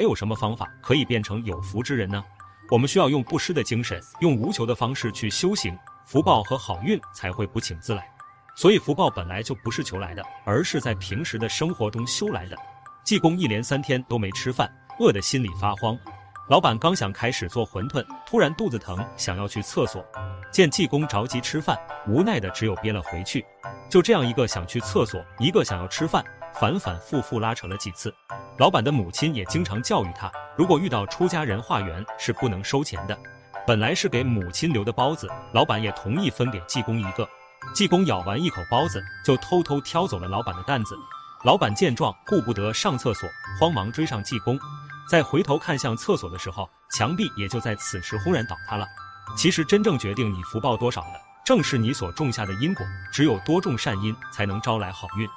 没有什么方法可以变成有福之人呢？我们需要用不失的精神，用无求的方式去修行，福报和好运才会不请自来。所以福报本来就不是求来的，而是在平时的生活中修来的。济公一连三天都没吃饭，饿得心里发慌。老板刚想开始做馄饨，突然肚子疼，想要去厕所。见济公着急吃饭，无奈的只有憋了回去。就这样，一个想去厕所，一个想要吃饭，反反复复拉扯了几次。老板的母亲也经常教育他，如果遇到出家人化缘是不能收钱的。本来是给母亲留的包子，老板也同意分给济公一个。济公咬完一口包子，就偷偷挑走了老板的担子。老板见状，顾不得上厕所，慌忙追上济公。在回头看向厕所的时候，墙壁也就在此时轰然倒塌了。其实，真正决定你福报多少的，正是你所种下的因果。只有多种善因，才能招来好运。